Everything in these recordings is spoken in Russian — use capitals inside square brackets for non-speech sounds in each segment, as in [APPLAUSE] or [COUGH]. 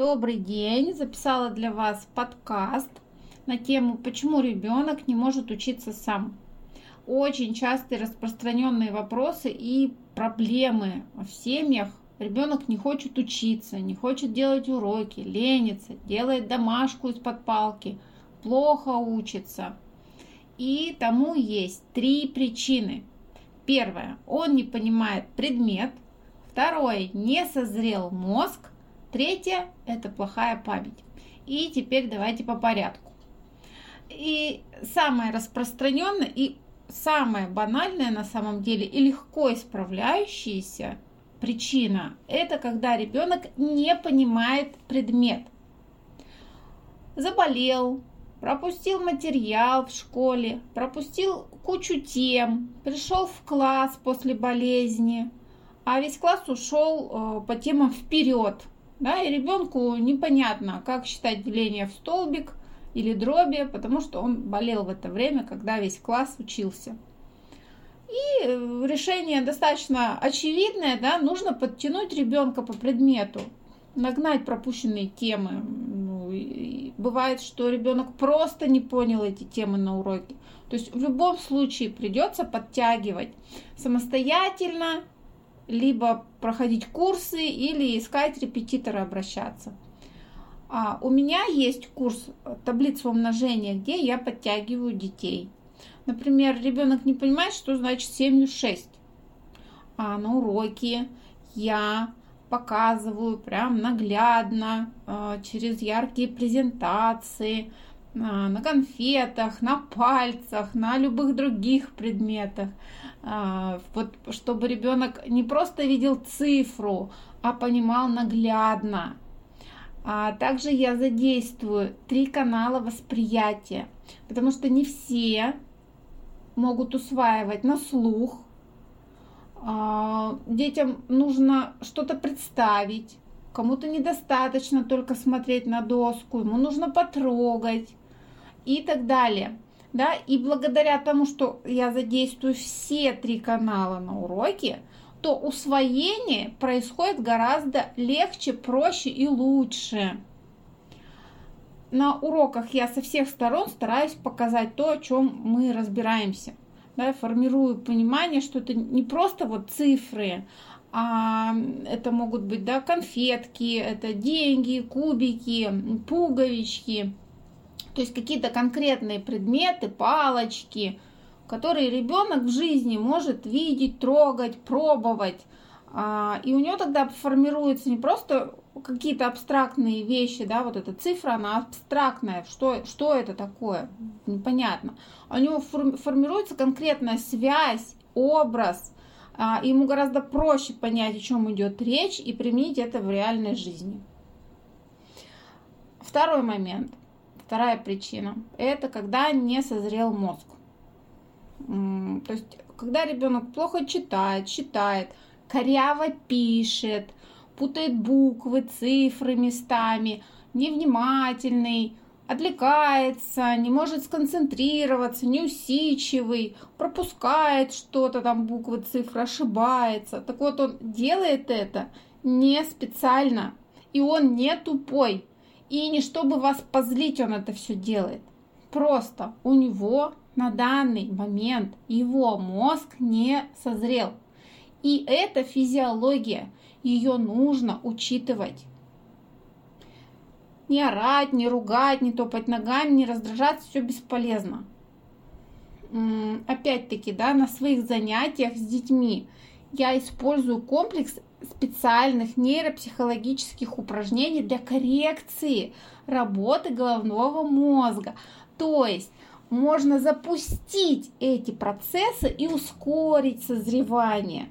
Добрый день! Записала для вас подкаст на тему «Почему ребенок не может учиться сам?». Очень частые распространенные вопросы и проблемы в семьях. Ребенок не хочет учиться, не хочет делать уроки, ленится, делает домашку из-под палки, плохо учится. И тому есть три причины. Первое. Он не понимает предмет – Второе, не созрел мозг. Третье, это плохая память. И теперь давайте по порядку. И самое распространенное и самое банальное на самом деле и легко исправляющаяся причина – это когда ребенок не понимает предмет. Заболел, пропустил материал в школе, пропустил кучу тем, пришел в класс после болезни, а весь класс ушел э, по темам вперед. Да, и ребенку непонятно, как считать деление в столбик или дроби, потому что он болел в это время, когда весь класс учился. И э, решение достаточно очевидное, да, нужно подтянуть ребенка по предмету, нагнать пропущенные темы. Ну, бывает, что ребенок просто не понял эти темы на уроке. То есть в любом случае придется подтягивать самостоятельно, либо проходить курсы или искать репетитора обращаться. А у меня есть курс таблицы умножения, где я подтягиваю детей. Например, ребенок не понимает, что значит 7 6. А на уроке я показываю прям наглядно, а, через яркие презентации, на конфетах, на пальцах, на любых других предметах. А, вот чтобы ребенок не просто видел цифру, а понимал наглядно. А также я задействую три канала восприятия, потому что не все могут усваивать на слух. А, детям нужно что-то представить, кому-то недостаточно только смотреть на доску, ему нужно потрогать и так далее да, и благодаря тому, что я задействую все три канала на уроке, то усвоение происходит гораздо легче, проще и лучше. На уроках я со всех сторон стараюсь показать то, о чем мы разбираемся. Да, формирую понимание, что это не просто вот цифры, а это могут быть да, конфетки, это деньги, кубики, пуговички – то есть какие-то конкретные предметы, палочки, которые ребенок в жизни может видеть, трогать, пробовать. А, и у него тогда формируются не просто какие-то абстрактные вещи, да, вот эта цифра, она абстрактная, что, что это такое, непонятно. А у него формируется конкретная связь, образ, а, ему гораздо проще понять, о чем идет речь и применить это в реальной жизни. Второй момент. Вторая причина – это когда не созрел мозг. То есть, когда ребенок плохо читает, считает, коряво пишет, путает буквы, цифры местами, невнимательный, отвлекается, не может сконцентрироваться, неусидчивый, пропускает что-то там, буквы, цифры, ошибается. Так вот, он делает это не специально, и он не тупой. И не чтобы вас позлить он это все делает. Просто у него на данный момент его мозг не созрел. И это физиология, ее нужно учитывать. Не орать, не ругать, не топать ногами, не раздражаться, все бесполезно. Опять-таки, да, на своих занятиях с детьми я использую комплекс специальных нейропсихологических упражнений для коррекции работы головного мозга. То есть можно запустить эти процессы и ускорить созревание.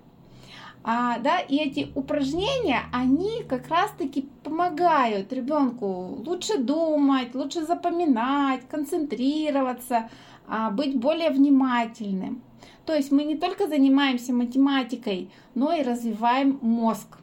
А, да, и эти упражнения, они как раз-таки помогают ребенку лучше думать, лучше запоминать, концентрироваться, а, быть более внимательным. То есть мы не только занимаемся математикой, но и развиваем мозг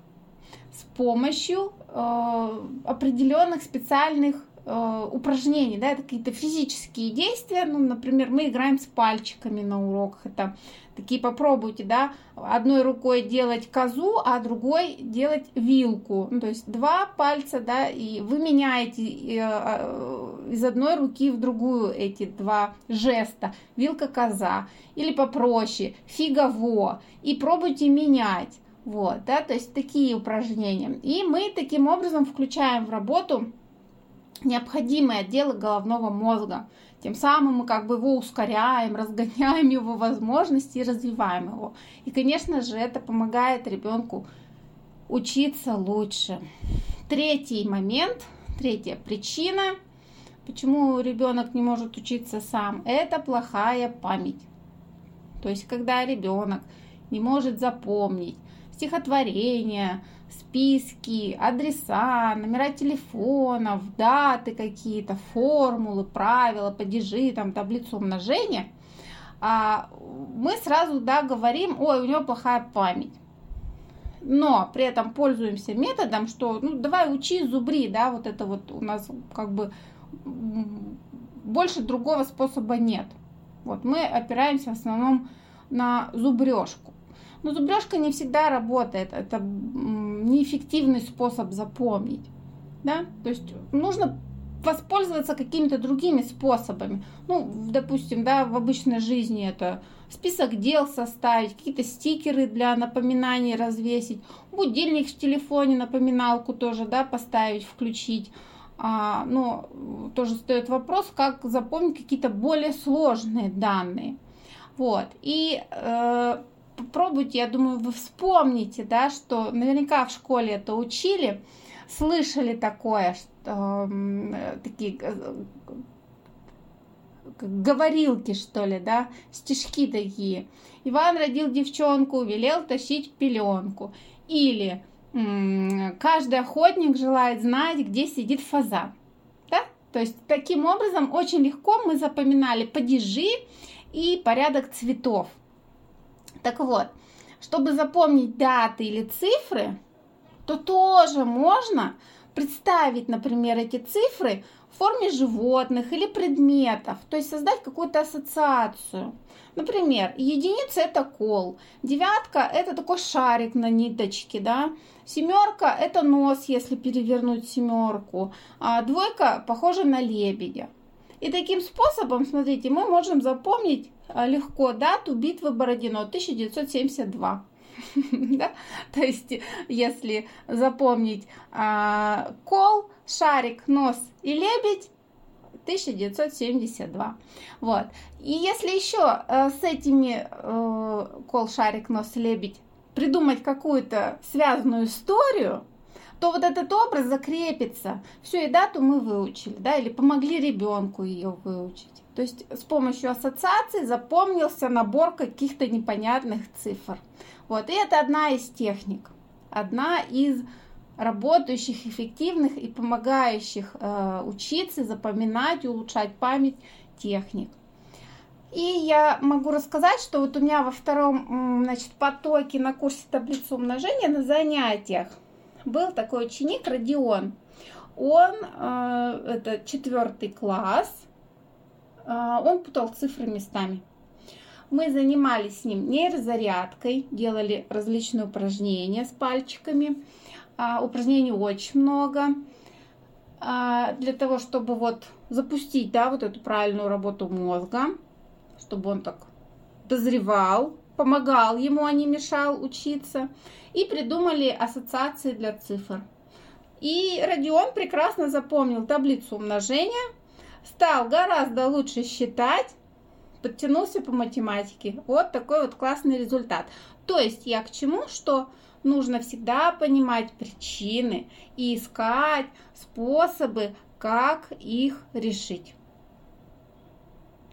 с помощью э, определенных специальных э, упражнений, да, это какие-то физические действия, ну, например, мы играем с пальчиками на уроках, это такие попробуйте, да, одной рукой делать козу, а другой делать вилку, ну, то есть два пальца, да, и вы меняете э, э, из одной руки в другую эти два жеста, вилка-коза, или попроще, фигово, и пробуйте менять, вот, да, то есть такие упражнения. И мы таким образом включаем в работу необходимые отделы головного мозга. Тем самым мы как бы его ускоряем, разгоняем его возможности и развиваем его. И, конечно же, это помогает ребенку учиться лучше. Третий момент, третья причина, почему ребенок не может учиться сам, это плохая память. То есть, когда ребенок не может запомнить стихотворение, списки, адреса, номера телефонов, даты какие-то, формулы, правила, падежи, там, таблицу умножения, а мы сразу, да, говорим, ой, у него плохая память. Но при этом пользуемся методом, что, ну, давай учи, зубри, да, вот это вот у нас как бы больше другого способа нет. Вот мы опираемся в основном на зубрежку. Но зубрежка не всегда работает. Это неэффективный способ запомнить. Да? То есть нужно воспользоваться какими-то другими способами. Ну, допустим, да, в обычной жизни это список дел составить, какие-то стикеры для напоминаний развесить, будильник в телефоне, напоминалку тоже, да, поставить, включить. А, но тоже стоит вопрос, как запомнить какие-то более сложные данные. Вот. И э, попробуйте, я думаю, вы вспомните, да, что наверняка в школе это учили, слышали такое, что э, такие э, говорилки, что ли, да, стишки такие. Иван родил девчонку, велел тащить пеленку. Или каждый охотник желает знать, где сидит фазан. Да? То есть таким образом очень легко мы запоминали падежи и порядок цветов. Так вот, чтобы запомнить даты или цифры, то тоже можно представить, например, эти цифры в форме животных или предметов, то есть создать какую-то ассоциацию. Например, единица это кол, девятка это такой шарик на ниточке, да, семерка это нос, если перевернуть семерку, а двойка похожа на лебедя. И таким способом, смотрите, мы можем запомнить а, легко дату битвы Бородино 1972. [LAUGHS] да? То есть, если запомнить а, кол, шарик, нос и лебедь, 1972. Вот. И если еще э, с этими э, кол, шарик, нос, лебедь придумать какую-то связанную историю, то вот этот образ закрепится. Все, и дату мы выучили, да, или помогли ребенку ее выучить. То есть с помощью ассоциаций запомнился набор каких-то непонятных цифр. Вот, и это одна из техник, одна из работающих, эффективных и помогающих э, учиться, запоминать, улучшать память техник. И я могу рассказать, что вот у меня во втором значит, потоке на курсе таблицы умножения на занятиях был такой ученик Родион. Он, э, это четвертый класс, э, он путал цифры местами. Мы занимались с ним нейрозарядкой, делали различные упражнения с пальчиками. А, упражнений очень много. А, для того, чтобы вот запустить, да, вот эту правильную работу мозга, чтобы он так дозревал, помогал ему, а не мешал учиться. И придумали ассоциации для цифр. И Родион прекрасно запомнил таблицу умножения, стал гораздо лучше считать, подтянулся по математике. Вот такой вот классный результат. То есть я к чему, что нужно всегда понимать причины и искать способы, как их решить.